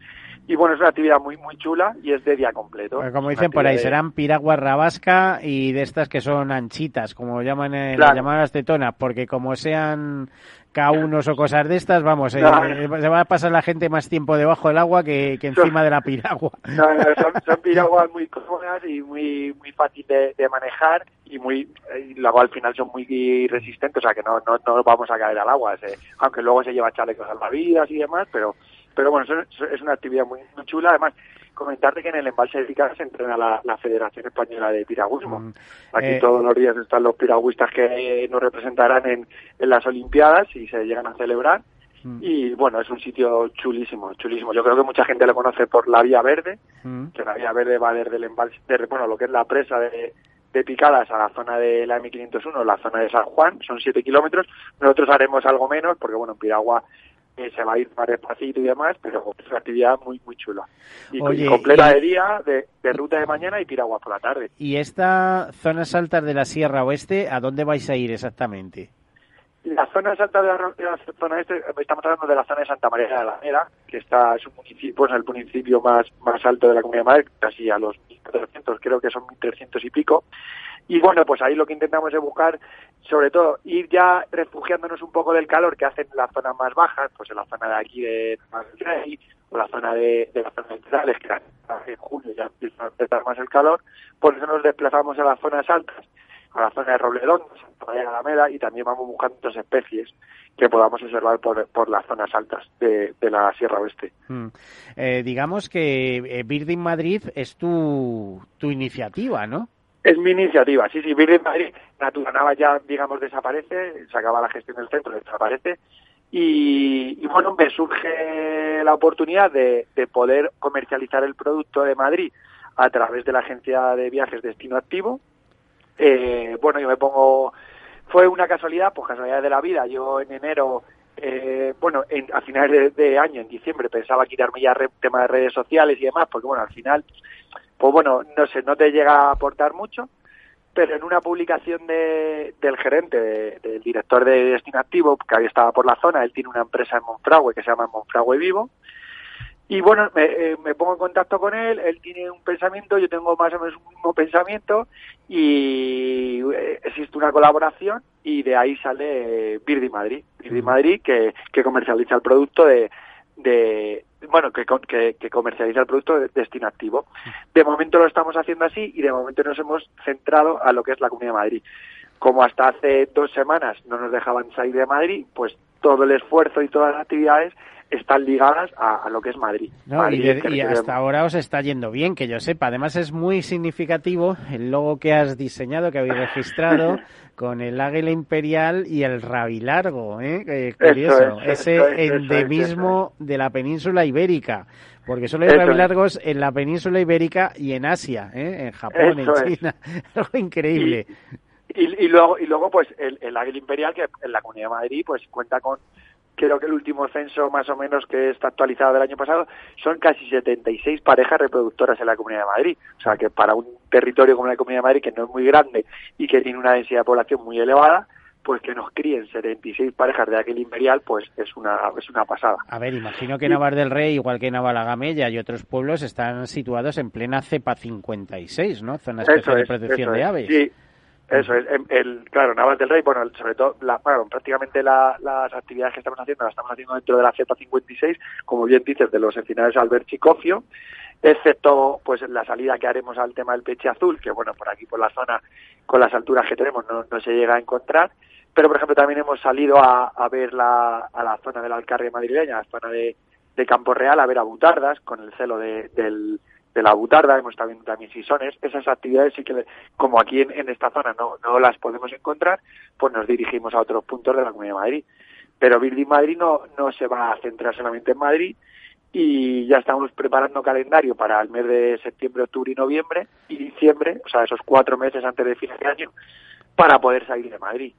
y bueno, es una actividad muy muy chula y es de día completo. Pues como dicen por ahí, de- serán piraguas rabasca y de estas que son anchitas, como llaman en Claro. las llamadas tetonas, porque como sean K1 o cosas de estas, vamos, eh, eh, se va a pasar la gente más tiempo debajo del agua que, que encima de la piragua. [laughs] No, no, son, son [laughs] piraguas muy cómodas y muy muy fácil de, de manejar y muy y luego al final son muy resistentes, o sea que no no, no vamos a caer al agua, se- aunque luego se lleva chalecos salvavidas y demás, pero pero bueno, eso- es una actividad muy, muy chula. Además, comentarte que en el embalse de Picadas se entrena la, la Federación Española de Piragüismo. Aquí Eh, todos los días están los piragüistas que nos representarán en, en las Olimpiadas y se llegan a celebrar. Mm. Y bueno, es un sitio chulísimo, chulísimo. Yo creo que mucha gente lo conoce por la Vía Verde, Mm. que la Vía Verde va desde el embalse, de, bueno, lo que es la presa de, de Picadas a la zona de la M501, la zona de San Juan, son siete kilómetros. Nosotros haremos algo menos, porque bueno, en Piragua eh, se va a ir más despacito y demás, pero es una actividad muy, muy chula. Y, Oye, completa y- de día, de, de ruta de mañana y Piragua por la tarde. Y esta zonas altas de la Sierra Oeste, ¿a dónde vais a ir exactamente? La zona alta de la, zona este, estamos hablando de la zona de Santa María de la Alameda, que está, es un municipio, pues, el municipio más, más alto de la Comunidad de Madrid, casi a los 1.400, creo que son 1.300 y pico. Y bueno, pues ahí lo que intentamos es buscar, sobre todo, ir ya refugiándonos un poco del calor que hacen las zonas más bajas, pues en la zona de aquí de Madrid o la zona de, de las zonas centrales, que en junio ya empieza a empezar más el calor, por eso nos desplazamos a las zonas altas, a la zona de Robledón, Santa de la Alameda, y también vamos buscando otras especies que podamos observar por, por las zonas altas de, de la Sierra Oeste. Mm. Eh, digamos que eh, Birding Madrid es tu, tu iniciativa, ¿no? Es mi iniciativa, sí, sí, Virgin Madrid, Naturanava ya, digamos, desaparece, se acaba la gestión del centro, desaparece, y, y, bueno, me surge la oportunidad de, de poder comercializar el producto de Madrid a través de la agencia de viajes Destino Activo. Eh, bueno, yo me pongo, fue una casualidad, pues casualidad de la vida, yo en enero eh, bueno, en, a finales de, de, año, en diciembre, pensaba quitarme ya re, tema de redes sociales y demás, porque bueno, al final, pues bueno, no sé, no te llega a aportar mucho, pero en una publicación de, del gerente, de, del director de Destino Activo, que había estaba por la zona, él tiene una empresa en Monfragüe que se llama Monfragüe Vivo, y bueno, me, eh, me, pongo en contacto con él, él tiene un pensamiento, yo tengo más o menos un mismo pensamiento y eh, existe una colaboración y de ahí sale Birdi Madrid, Birdi Madrid que, que comercializa el producto de, de bueno, que, que, que, comercializa el producto de destino activo. De momento lo estamos haciendo así y de momento nos hemos centrado a lo que es la Comunidad de Madrid. Como hasta hace dos semanas no nos dejaban salir de Madrid, pues todo el esfuerzo y todas las actividades están ligadas a, a lo que es Madrid. No, Madrid y, de, y hasta ahora os está yendo bien, que yo sepa. Además es muy significativo el logo que has diseñado, que habéis registrado, [laughs] con el águila imperial y el rabilargo, ¿eh? Eh, curioso. es, Ese eso es, endemismo eso de la península ibérica. Porque solo hay rabilargos en la península ibérica y en Asia, ¿eh? en Japón, en China. [laughs] Algo increíble. Y, y, y, luego, y luego, pues, el, el águila imperial, que en la Comunidad de Madrid, pues, cuenta con creo que el último censo más o menos que está actualizado del año pasado son casi 76 parejas reproductoras en la Comunidad de Madrid. O sea que para un territorio como la Comunidad de Madrid que no es muy grande y que tiene una densidad de población muy elevada, pues que nos críen 76 parejas de aquel imperial, pues es una es una pasada. A ver, imagino que Navar del Rey, igual que Navalagamella y otros pueblos, están situados en plena cepa 56, ¿no? Zona especial es, de protección de es. aves. Sí. Eso es, el, el, claro, Navas del Rey, bueno, sobre todo, la, bueno, prácticamente la, las actividades que estamos haciendo las estamos haciendo dentro de la cepa 56, como bien dices, de los encinares Alberchicofio, excepto pues la salida que haremos al tema del peche azul, que bueno, por aquí por la zona, con las alturas que tenemos, no, no se llega a encontrar, pero por ejemplo también hemos salido a, a ver la, a la zona de la Alcarria madrileña, la zona de, de Campo Real, a ver a butardas, con el celo de, del de la butarda, hemos estado viendo también sisones, esas actividades sí que, como aquí en, esta zona no, no las podemos encontrar, pues nos dirigimos a otros puntos de la Comunidad de Madrid. Pero Birding Madrid no, no se va a centrar solamente en Madrid y ya estamos preparando calendario para el mes de septiembre, octubre y noviembre y diciembre, o sea, esos cuatro meses antes de fin de año, para poder salir de Madrid.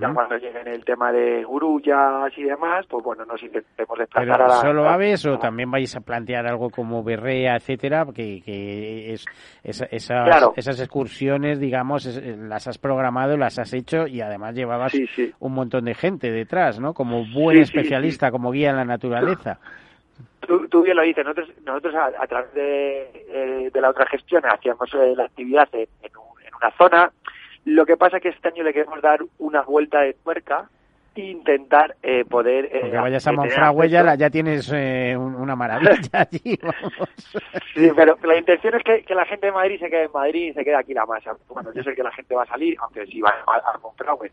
Ya cuando lleguen el tema de grullas y demás, pues bueno, nos intentemos desplazar Pero a la... ¿Solo aves o también vais a plantear algo como berrea, etcétera? Que, que es, esa- esas, Claro. esas excursiones, digamos, es- eh, las has programado, las has hecho y además llevabas Sí, sí. un montón de gente detrás, ¿no? Como buen sí, especialista, como guía en la naturaleza. Tú, tú bien lo dices, nosotros, nosotros a, a través de, eh, de la otra gestión hacíamos eh, la actividad en, en un- en una zona. Lo que pasa es que este año le queremos dar una vuelta de tuerca e intentar eh, poder... eh, Porque vayas a Monfragüe ya, ya tienes eh, un- una maravilla [laughs] allí, vamos. Sí, pero la intención es que, que la gente de Madrid se quede en Madrid y se quede aquí la masa. Bueno, yo sé que la gente va a salir, aunque si va a, a Monfragüe,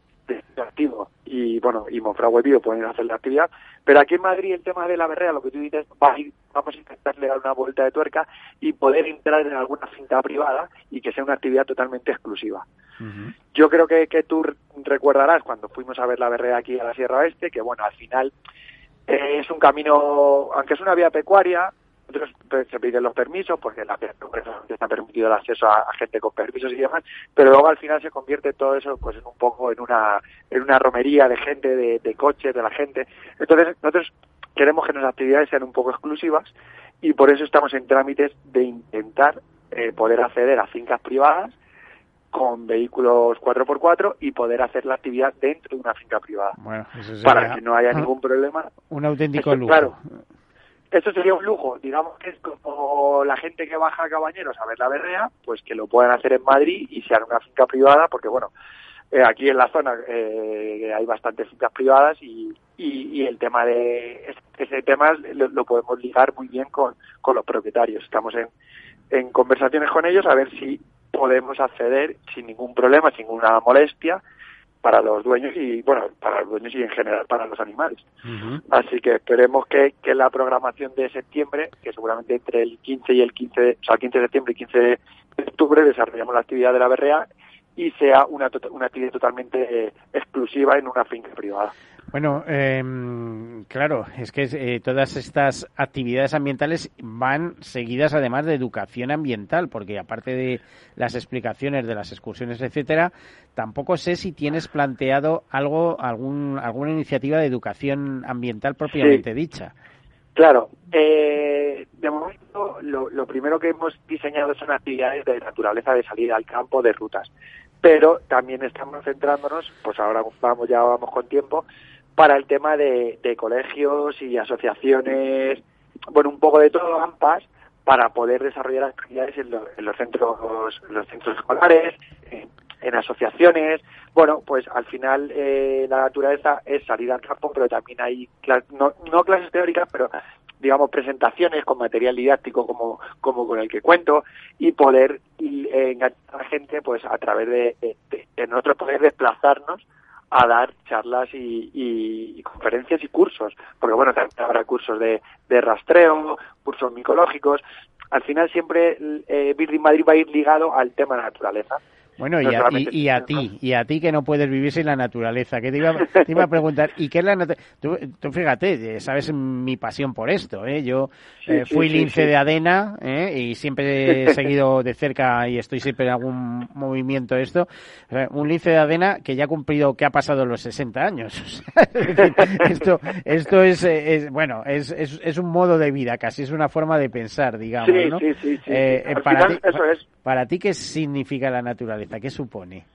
activo, y bueno, y Monfragüe Vivo pueden hacer la actividad, pero aquí en Madrid el tema de la berrea, lo que tú dices, va a ir- vamos a intentarle dar una vuelta de tuerca y poder entrar en alguna finca privada y que sea una actividad totalmente exclusiva. Yo creo que, que tú recordarás cuando fuimos a ver la berrea aquí a la Sierra Oeste, que bueno, al final eh, es un camino, aunque es una vía pecuaria, nosotros pues, se piden los permisos porque la está permitido el acceso a, a gente con permisos y demás, pero luego al final se convierte todo eso pues en un poco en una en una romería de gente, de, de coches, de la gente. Entonces nosotros queremos que nuestras actividades sean un poco exclusivas y por eso estamos en trámites de intentar eh, poder acceder a fincas privadas con vehículos 4x4 y poder hacer la actividad dentro de una finca privada Bueno, eso sería para que no haya ningún problema. un auténtico Esto, lujo. Claro, esto sería un lujo. Digamos que es como la gente que baja a Cabañeros a ver la berrea, pues que lo puedan hacer en Madrid y sea en una finca privada, porque bueno, eh, aquí en la zona eh, hay bastantes fincas privadas y, y, y el tema de ese- tema lo, lo podemos ligar muy bien con, con los propietarios. Estamos en, en conversaciones con ellos a ver si podemos acceder sin ningún problema, sin ninguna molestia para los dueños y bueno para los dueños y en general para los animales. Así que esperemos que, que la programación de septiembre, que seguramente entre el 15 y el 15, de- o sea, 15 de septiembre y 15 de octubre desarrollamos la actividad de la berrea y sea una, una actividad totalmente eh, exclusiva en una finca privada. Bueno, em, claro, es que eh, todas estas actividades ambientales van seguidas además de educación ambiental, porque aparte de las explicaciones de las excursiones, etcétera, tampoco sé si tienes planteado algo, algún, alguna iniciativa de educación ambiental propiamente dicha. Claro, eh, de momento lo, lo primero que hemos diseñado son actividades de naturaleza, de salida al campo, de rutas. Pero también estamos centrándonos, pues ahora vamos ya vamos con tiempo, para el tema de, de colegios y asociaciones, bueno, un poco de todo, AMPAs, para poder desarrollar actividades en, lo- en los centros en los centros escolares, en, en asociaciones. Bueno, pues al final eh, la naturaleza es salir al campo, pero también hay, no, no clases teóricas, pero digamos presentaciones con material didáctico como, como con el que cuento y poder eh, enganchar a la gente pues a través de, de- de- nosotros poder desplazarnos a dar charlas y, y- y conferencias y cursos, porque bueno, también habrá cursos de, de rastreo, cursos micológicos. Al final siempre eh, Building Madrid va a ir ligado al tema de naturaleza. Bueno, y a, y, a ti, y a ti que no puedes vivir sin la naturaleza. Que te iba, te iba a preguntar, ¿y qué es la naturaleza? Tú, tú fíjate, eh, sabes mi pasión por esto, ¿eh? Yo Sí, eh, fui sí, lince sí. de Adena, ¿eh? Y siempre he seguido de cerca y estoy siempre en algún movimiento esto. Un lince de Adena que ya ha cumplido, que ha pasado los 60 años. [laughs] Esto, esto es, eh, es bueno, es, es, es un modo de vida, casi es una forma de pensar, digamos, ¿no? sí, sí, sí, sí. eh, Al para final, ti, eso es. Para ti, ¿qué significa la naturaleza? ¿Qué supone?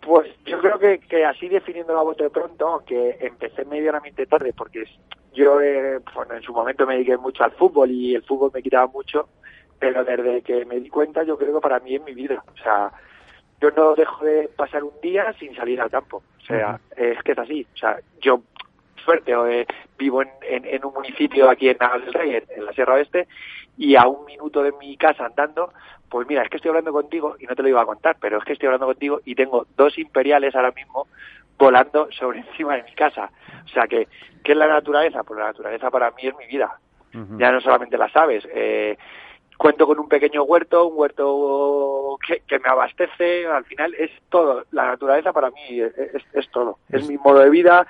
Pues yo creo que, que así definiendo la bote de pronto, aunque empecé medianamente tarde, porque yo eh, bueno, en su momento me dediqué mucho al fútbol y el fútbol me quitaba mucho, pero desde que me di cuenta yo creo que para mí es mi vida. O sea, yo no dejo de pasar un día sin salir al campo. O sea, es que es así. O sea, yo, suerte, eh, vivo en, en, en un municipio aquí en Naval del Rey, en, en la Sierra Oeste, y a un minuto de mi casa andando, pues mira, es que estoy hablando contigo y no te lo iba a contar, pero es que estoy hablando contigo y tengo dos imperiales ahora mismo volando sobre [laughs] encima de mi casa. O sea, que ¿qué es la naturaleza? Pues la naturaleza para mí es mi vida. Ya no solamente las aves. Eh, cuento con un pequeño huerto, un huerto que, que me abastece. Al final es todo. La naturaleza para mí es, es- es todo. Es mi modo de vida.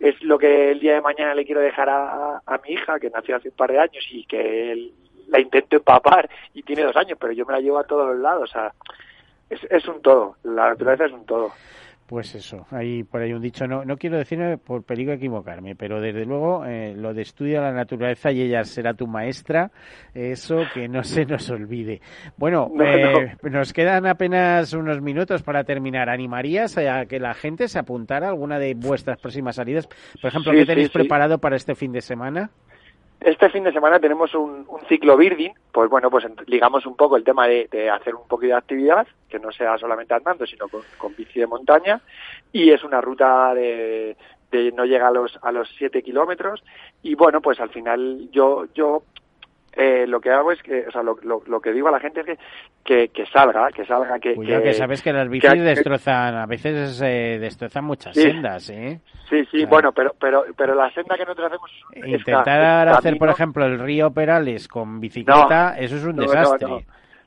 Es lo que el día de mañana le quiero dejar a, a mi hija, que nació hace un par de años y que él- la intento empapar y tiene dos años, pero yo me la llevo a todos los lados. O sea, es, es un todo. La naturaleza es un todo. Pues eso, hay por ahí un dicho, no, no quiero decirme por peligro equivocarme, pero desde luego eh, lo de estudia la naturaleza y ella será tu maestra, eso que no se nos olvide. Bueno, No, eh, nos quedan apenas unos minutos para terminar. ¿Animarías a que la gente se apuntara a alguna de vuestras próximas salidas? Por ejemplo, Sí, ¿qué tenéis sí, sí. preparado para este fin de semana? Este fin de semana tenemos un, ciclo birding, pues bueno, pues ligamos un poco el tema de, de hacer un poquito de actividad, que no sea solamente andando, sino con, con bici de montaña, y es una ruta de, de no llega a los a los siete kilómetros, y bueno, pues al final yo yo eh, lo que hago es que, o sea, lo, lo, lo que digo a la gente es que que, que salga, que salga, que Cuidado que, sabes que las bicis destrozan, a veces eh, destrozan muchas Sí. sendas, ¿eh? Sí, sí, bueno, pero pero pero la senda que nosotros hacemos Intentar hacer, por camino- ejemplo, el río Perales con bicicleta, eso es un no, desastre.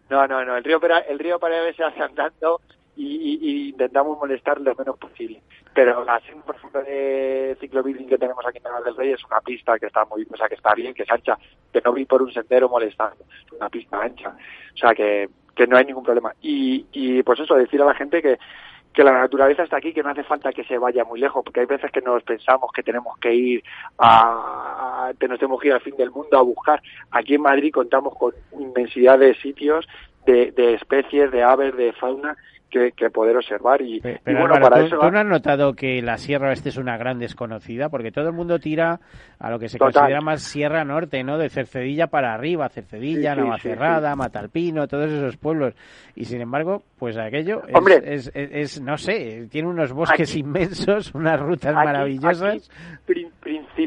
no. No, no. El río, Pera- el río Paredes se hace andando y, y- y intentamos molestar lo menos posible. Pero la senda, por ejemplo, de ciclobirding que tenemos aquí en Naval del Rey es una pista que está muy, o sea, que está bien, que es ancha, que no vi por un sendero molestando. Es una pista ancha. O sea, que, que no hay ningún problema. Y, y pues eso, decir a la gente que, que la naturaleza está aquí, que no hace falta que se vaya muy lejos, porque hay veces que nos pensamos que tenemos que ir a- que nos tenemos que ir al fin del mundo a buscar. Aquí en Madrid contamos con inmensidad de sitios, de, de especies, de aves, de fauna que, que poder observar y, y Pero bueno, Álvaro, para ¿tú, eso tú no has notado que la Sierra Oeste es una gran desconocida? Porque todo el mundo tira a lo que se Total. considera más Sierra Norte, ¿no? De Cercedilla para arriba, Cercedilla, Sí, sí, Navacerrada, sí. Matalpino, todos esos pueblos. Y sin embargo, pues aquello es, Hombre. es, es- es, no sé, tiene unos bosques Aquí- [laughs] inmensos, unas rutas Aquí- maravillosas. aquí,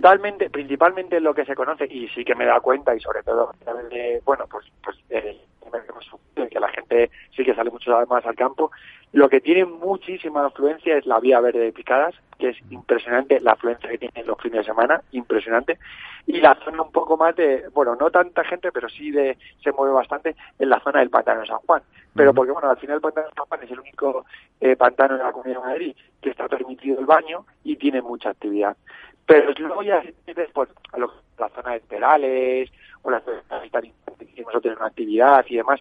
principalmente principalmente lo que se conoce y sí que me da cuenta y sobre todo de bueno pues pues eh, que la gente sí que sale mucho más al campo lo que tiene muchísima afluencia es la vía verde de Picadas que es impresionante la afluencia que tiene los fines de semana impresionante y la zona un poco más de bueno no tanta gente pero sí de se mueve bastante en la zona del pantano de San Juan. Pero porque bueno al final el pantano de San Juan es el único eh, pantano de la Comunidad de Madrid que está permitido el baño y tiene mucha actividad pero luego ya pues, a lo- la zona de Perales o la zona de que otra una actividad y demás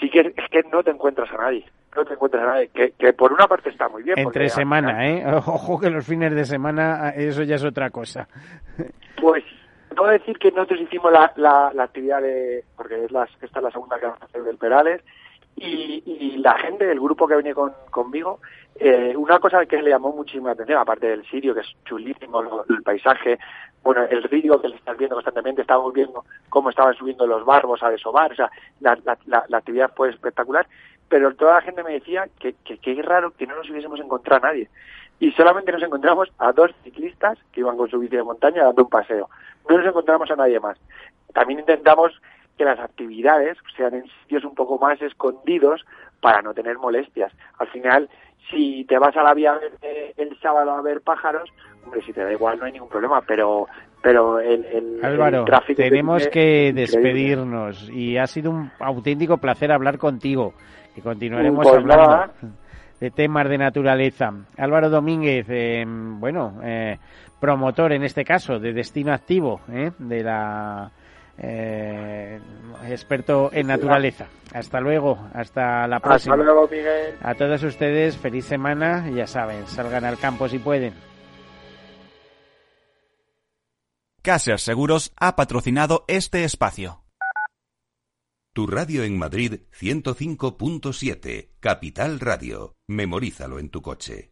sí que es que no te encuentras a nadie no te encuentras a nadie que, que por una parte está muy bien Entre semana, ¿eh? [laughs] Ojo que los fines de semana, eso ya es otra cosa. [laughs] Pues puedo decir que nosotros hicimos la, la, la actividad de, porque es la, esta es la segunda que vamos a hacer del Perales, y, y la gente del grupo que venía con, conmigo, eh, una cosa que le llamó muchísima atención, aparte del sirio, que es chulísimo, lo- el paisaje, bueno, el río que le estás viendo constantemente, estábamos viendo cómo estaban subiendo los barbos a desovar, o sea, la, la, la, la actividad fue espectacular, pero toda la gente me decía que, que, que raro que no nos hubiésemos encontrado a nadie. Y solamente nos encontramos a dos ciclistas que iban con su bici de montaña dando un paseo. No nos encontramos a nadie más. También intentamos que las actividades sean en sitios un poco más escondidos para no tener molestias. Al final, si te vas a la vía el sábado a ver pájaros, hombre, si te da igual no hay ningún problema, pero pero el, el, Álvaro, el tráfico tenemos que despedirnos y ha sido un auténtico placer hablar contigo. Y continuaremos Pues hablando nada. de temas de naturaleza. Álvaro Domínguez, eh, bueno, eh, promotor en este caso de Destino Activo, eh, de la eh, experto en naturaleza. Hasta luego, hasta la próxima. Hasta luego, Miguel. A todos ustedes, feliz semana, ya saben, salgan al campo si pueden. Caser Seguros ha patrocinado este espacio. Tu radio en Madrid 105.7, Capital Radio. Memorízalo en tu coche.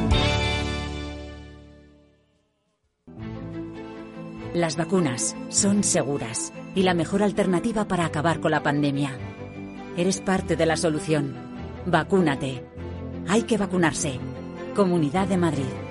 Las vacunas son seguras y la mejor alternativa para acabar con la pandemia. Eres parte de la solución. Vacúnate. Hay que vacunarse. Comunidad de Madrid.